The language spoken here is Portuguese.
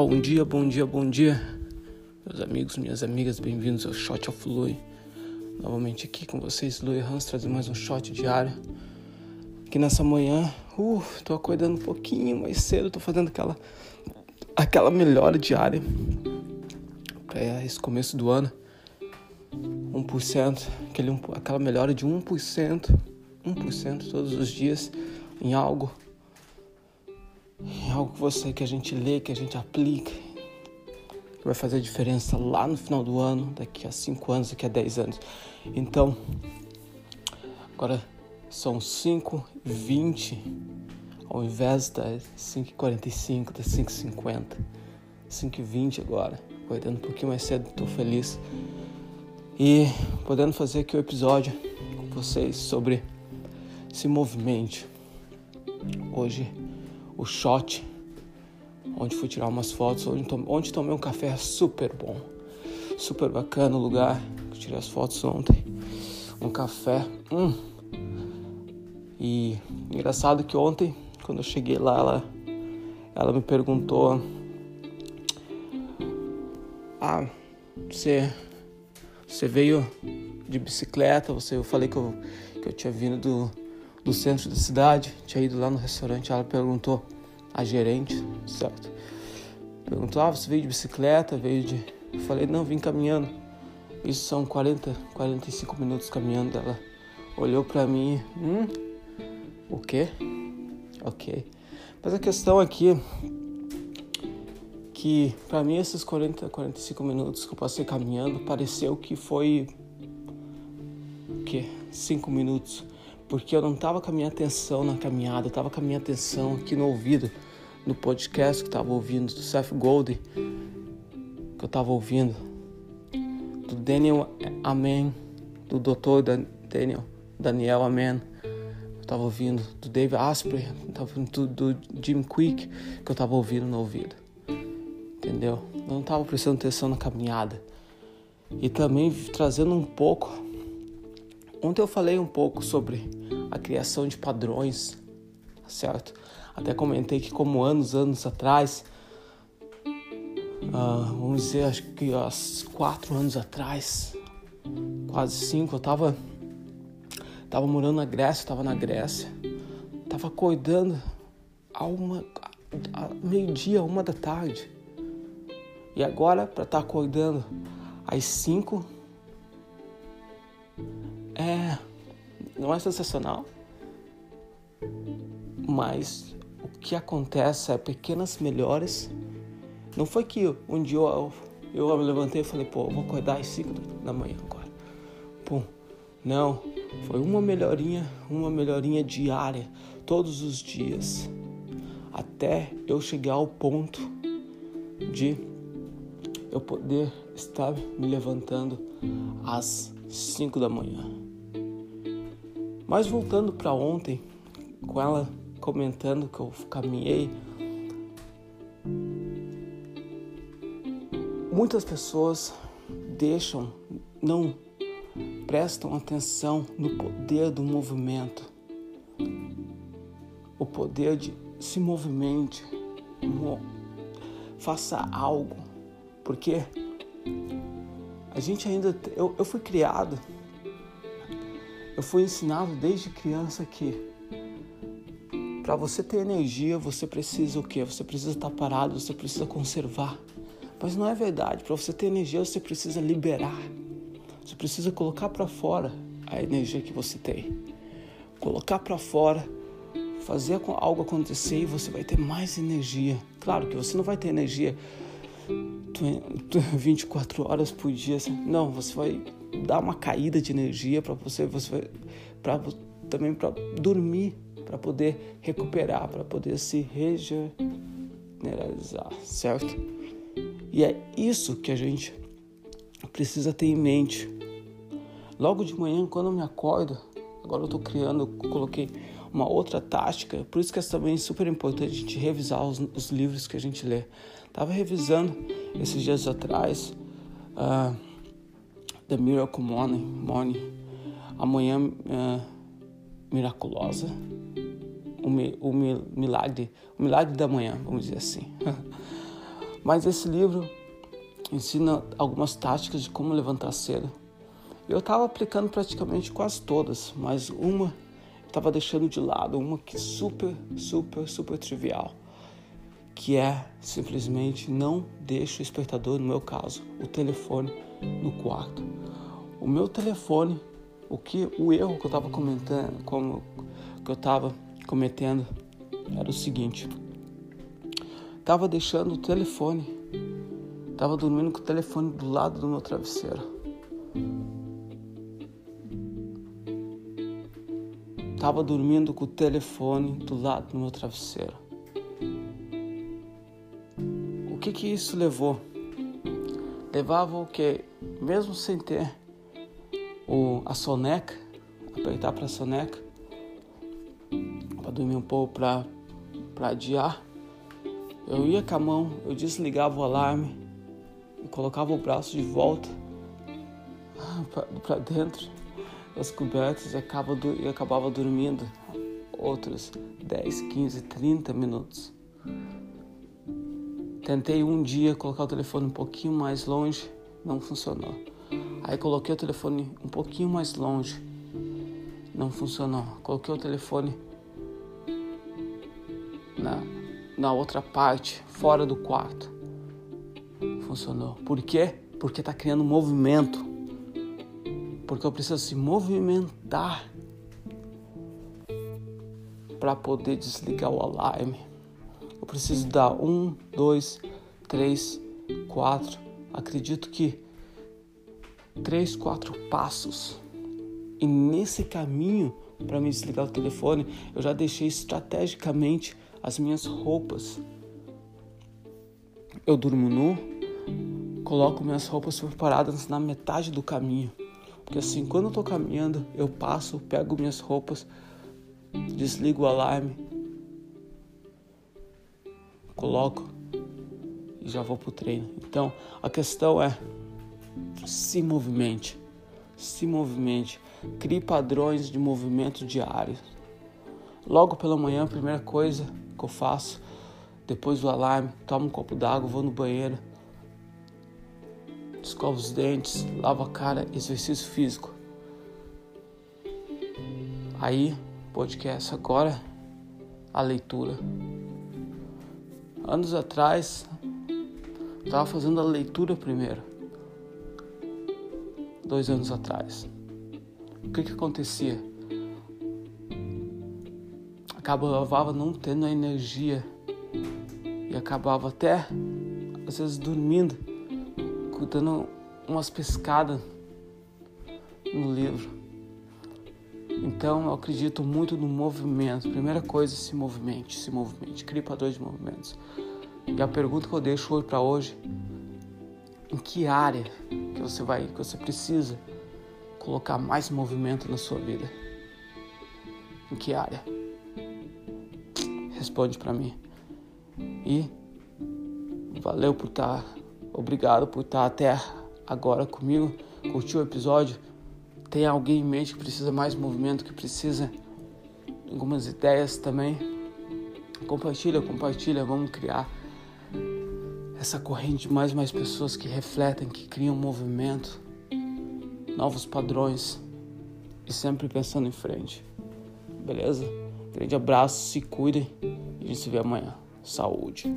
Bom dia, bom dia, bom dia, meus amigos, minhas amigas, bem-vindos ao Shot of Lui. Novamente aqui com vocês, Lui Hans, trazendo mais um shot diário. Aqui nessa manhã, uh, tô acordando um pouquinho mais cedo, tô fazendo aquela, aquela melhora diária para esse começo do ano. 1%, aquele, aquela melhora de 1%, 1% todos os dias em algo algo que você que a gente lê, que a gente aplica, que vai fazer a diferença lá no final do ano, daqui a 5 anos, daqui a 10 anos. Então, agora são 5 e 20 ao invés das 5 e 45, das 5 e 50. 5 e 20 agora, acordando um pouquinho mais cedo, estou feliz. E podendo fazer aqui o um episódio com vocês sobre se movimente. Hoje o shot, onde fui tirar umas fotos, onde, tomei um café super bom, super bacana o lugar. Eu tirei as fotos ontem. Um café, hum. E engraçado que ontem, quando eu cheguei lá, ela, ela me perguntou: Ah, você, você veio de bicicleta? Você, eu falei que eu, que eu tinha vindo do do centro da cidade, tinha ido lá no restaurante, ela perguntou, a gerente, certo? Perguntou, ah, você veio de bicicleta, veio de... Eu falei, não, vim caminhando. Isso são 40, 45 minutos caminhando. Ela olhou para mim, hum, o quê? Ok. Mas a questão aqui que para mim esses 40, 45 minutos que eu passei caminhando pareceu que foi o quê? 5 minutos porque eu não estava com a minha atenção na caminhada, eu estava com a minha atenção aqui no ouvido, no podcast que estava ouvindo, do Seth Godin, que eu estava ouvindo, do Daniel Amen, do Dr. Daniel, Daniel Amen, eu estava ouvindo, do Dave Asprey, estava ouvindo do, do Jim Quick, que eu estava ouvindo no ouvido, entendeu? Eu não estava prestando atenção na caminhada. E também trazendo um pouco Ontem eu falei um pouco sobre a criação de padrões, certo? Até comentei que como anos, anos atrás, uh, vamos dizer, acho que há quatro anos atrás, quase cinco, eu tava, tava morando na Grécia, tava na Grécia, tava acordando a uma, meio-dia, uma da tarde. E agora, para estar tá acordando às cinco é, não é sensacional, mas o que acontece é pequenas melhores. Não foi que um dia eu, eu me levantei e falei, pô, vou acordar às 5 da manhã agora. Pum. Não, foi uma melhorinha, uma melhorinha diária, todos os dias, até eu chegar ao ponto de eu poder estar me levantando às 5 da manhã. Mas voltando para ontem, com ela comentando que eu caminhei, muitas pessoas deixam, não prestam atenção no poder do movimento, o poder de se movimente, faça algo, porque a gente ainda, eu, eu fui criado eu fui ensinado desde criança que para você ter energia, você precisa o quê? Você precisa estar parado, você precisa conservar. Mas não é verdade. Para você ter energia, você precisa liberar. Você precisa colocar para fora a energia que você tem. Colocar para fora, fazer algo acontecer e você vai ter mais energia. Claro que você não vai ter energia 24 horas por dia. Não, você vai dar uma caída de energia para você, você para também para dormir, para poder recuperar, para poder se regeneralizar, certo? E é isso que a gente precisa ter em mente. Logo de manhã, quando eu me acordo, agora eu estou criando, coloquei uma outra tática, por isso que é também super importante a gente revisar os, os livros que a gente lê. Tava revisando esses dias atrás uh, The Miracle Morning, morning a manhã uh, miraculosa, o, mi, o mi, milagre, o milagre da manhã, vamos dizer assim. Mas esse livro ensina algumas táticas de como levantar cedo. Eu estava aplicando praticamente quase todas, mas uma estava deixando de lado, uma que super, super, super trivial, que é simplesmente não deixe o despertador, no meu caso, o telefone no quarto. O meu telefone, o que o erro que eu estava comentando, como que eu estava cometendo era o seguinte: estava deixando o telefone, estava dormindo com o telefone do lado do meu travesseiro. Tava dormindo com o telefone do lado do meu travesseiro. Que isso levou? Levava o que, mesmo sem ter o, a soneca, apertar para a soneca, para dormir um pouco, para adiar, eu ia com a mão, eu desligava o alarme e colocava o braço de volta para dentro as cobertas e, acaba e acabava dormindo outros 10, 15, 30 minutos. Tentei um dia colocar o telefone um pouquinho mais longe, não funcionou. Aí coloquei o telefone um pouquinho mais longe, não funcionou. Coloquei o telefone na, na outra parte, fora do quarto. Funcionou. Por quê? Porque está criando movimento porque eu preciso se movimentar para poder desligar o alarme. Preciso dar um, dois, três, quatro, acredito que três, quatro passos. E nesse caminho para me desligar o telefone, eu já deixei estrategicamente as minhas roupas. Eu durmo nu, coloco minhas roupas preparadas na metade do caminho. Porque assim, quando eu tô caminhando, eu passo, pego minhas roupas, desligo o alarme, coloco e já vou pro treino. Então, a questão é se movimente, se movimente, crie padrões de movimento diário. Logo pela manhã, a primeira coisa que eu faço, depois do alarme, tomo um copo d'água, vou no banheiro, escova os dentes, lava a cara, exercício físico. Aí, podcast agora, a leitura. Anos atrás, estava fazendo a leitura primeiro. Dois anos atrás. O que que acontecia? Acabava não tendo a energia e acabava até às vezes dormindo dando umas pescadas no livro. Então eu acredito muito no movimento. Primeira coisa, se movimente, se movimente, crie padrões de movimentos. E a pergunta que eu deixo hoje para hoje, em que área que você vai, que você precisa colocar mais movimento na sua vida? Em que área? Responde para mim. E valeu por estar tá Obrigado por estar até agora comigo. Curtiu o episódio? Tem alguém em mente que precisa mais movimento, que precisa algumas ideias também? Compartilha, compartilha, vamos criar essa corrente de mais e mais pessoas que refletem, que criam movimento, novos padrões e sempre pensando em frente. Beleza? Grande abraço, se cuidem e a gente se vê amanhã. Saúde.